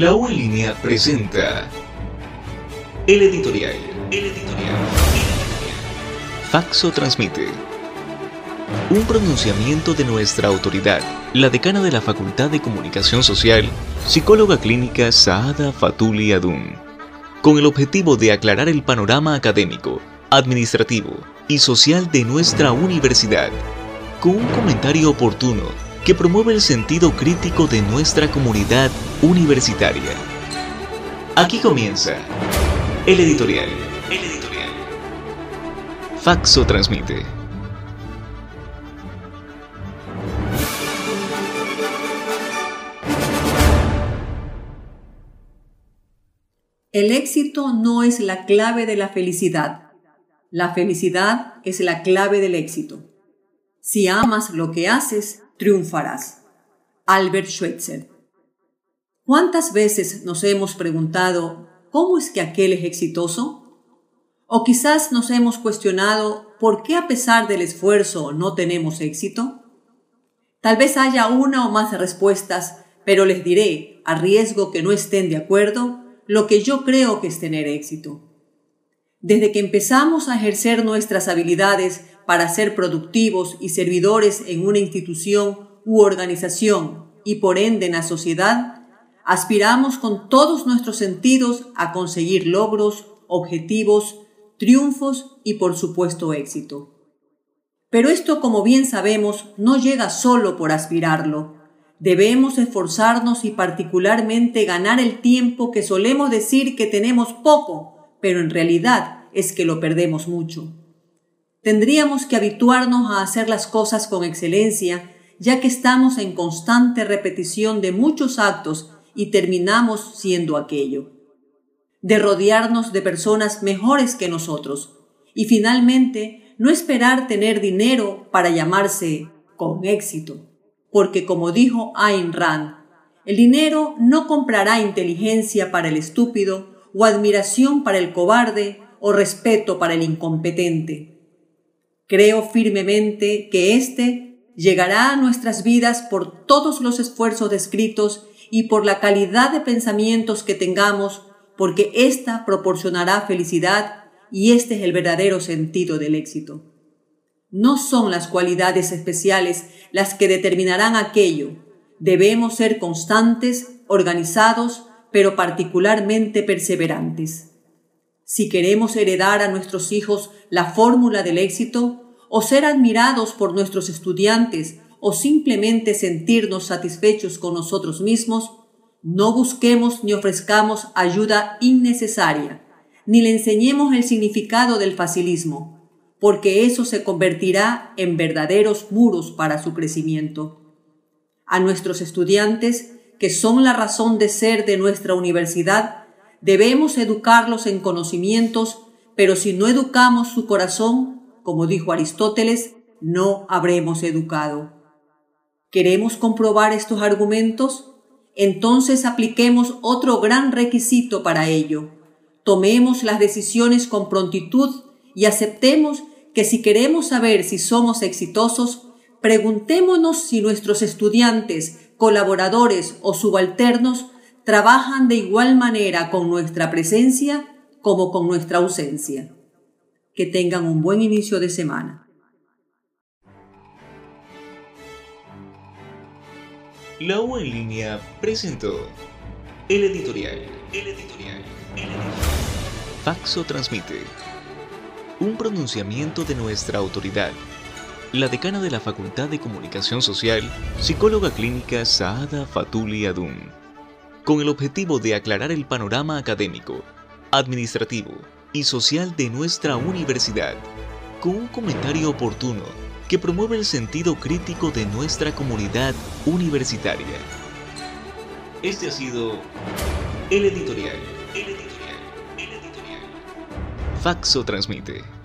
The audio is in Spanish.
La U en línea presenta el editorial. El editorial. Faxo transmite. Un pronunciamiento de nuestra autoridad, la decana de la Facultad de Comunicación Social, psicóloga clínica Saada Fatuli Adun, con el objetivo de aclarar el panorama académico, administrativo y social de nuestra universidad, con un comentario oportuno que promueve el sentido crítico de nuestra comunidad universitaria. Aquí comienza el editorial. El editorial. Faxo transmite. El éxito no es la clave de la felicidad. La felicidad es la clave del éxito. Si amas lo que haces, triunfarás. Albert Schweitzer. ¿Cuántas veces nos hemos preguntado cómo es que aquel es exitoso? O quizás nos hemos cuestionado por qué a pesar del esfuerzo no tenemos éxito. Tal vez haya una o más respuestas, pero les diré, a riesgo que no estén de acuerdo, lo que yo creo que es tener éxito. Desde que empezamos a ejercer nuestras habilidades para ser productivos y servidores en una institución u organización y por ende en la sociedad, aspiramos con todos nuestros sentidos a conseguir logros, objetivos, triunfos y por supuesto éxito. Pero esto, como bien sabemos, no llega solo por aspirarlo. Debemos esforzarnos y particularmente ganar el tiempo que solemos decir que tenemos poco, pero en realidad es que lo perdemos mucho. Tendríamos que habituarnos a hacer las cosas con excelencia, ya que estamos en constante repetición de muchos actos y terminamos siendo aquello. De rodearnos de personas mejores que nosotros. Y finalmente, no esperar tener dinero para llamarse con éxito. Porque como dijo Ayn Rand, el dinero no comprará inteligencia para el estúpido o admiración para el cobarde o respeto para el incompetente Creo firmemente que éste llegará a nuestras vidas por todos los esfuerzos descritos y por la calidad de pensamientos que tengamos, porque ésta proporcionará felicidad y este es el verdadero sentido del éxito. No son las cualidades especiales las que determinarán aquello. Debemos ser constantes, organizados, pero particularmente perseverantes. Si queremos heredar a nuestros hijos la fórmula del éxito, o ser admirados por nuestros estudiantes, o simplemente sentirnos satisfechos con nosotros mismos, no busquemos ni ofrezcamos ayuda innecesaria, ni le enseñemos el significado del facilismo, porque eso se convertirá en verdaderos muros para su crecimiento. A nuestros estudiantes, que son la razón de ser de nuestra universidad, Debemos educarlos en conocimientos, pero si no educamos su corazón, como dijo Aristóteles, no habremos educado. ¿Queremos comprobar estos argumentos? Entonces apliquemos otro gran requisito para ello. Tomemos las decisiones con prontitud y aceptemos que si queremos saber si somos exitosos, preguntémonos si nuestros estudiantes, colaboradores o subalternos trabajan de igual manera con nuestra presencia como con nuestra ausencia. Que tengan un buen inicio de semana. La U en línea presentó el editorial. El editorial. El editorial. Faxo transmite un pronunciamiento de nuestra autoridad, la decana de la Facultad de Comunicación Social, psicóloga clínica Saada Fatuli Adun con el objetivo de aclarar el panorama académico, administrativo y social de nuestra universidad, con un comentario oportuno que promueve el sentido crítico de nuestra comunidad universitaria. Este ha sido el editorial. El editorial. El editorial. Faxo transmite.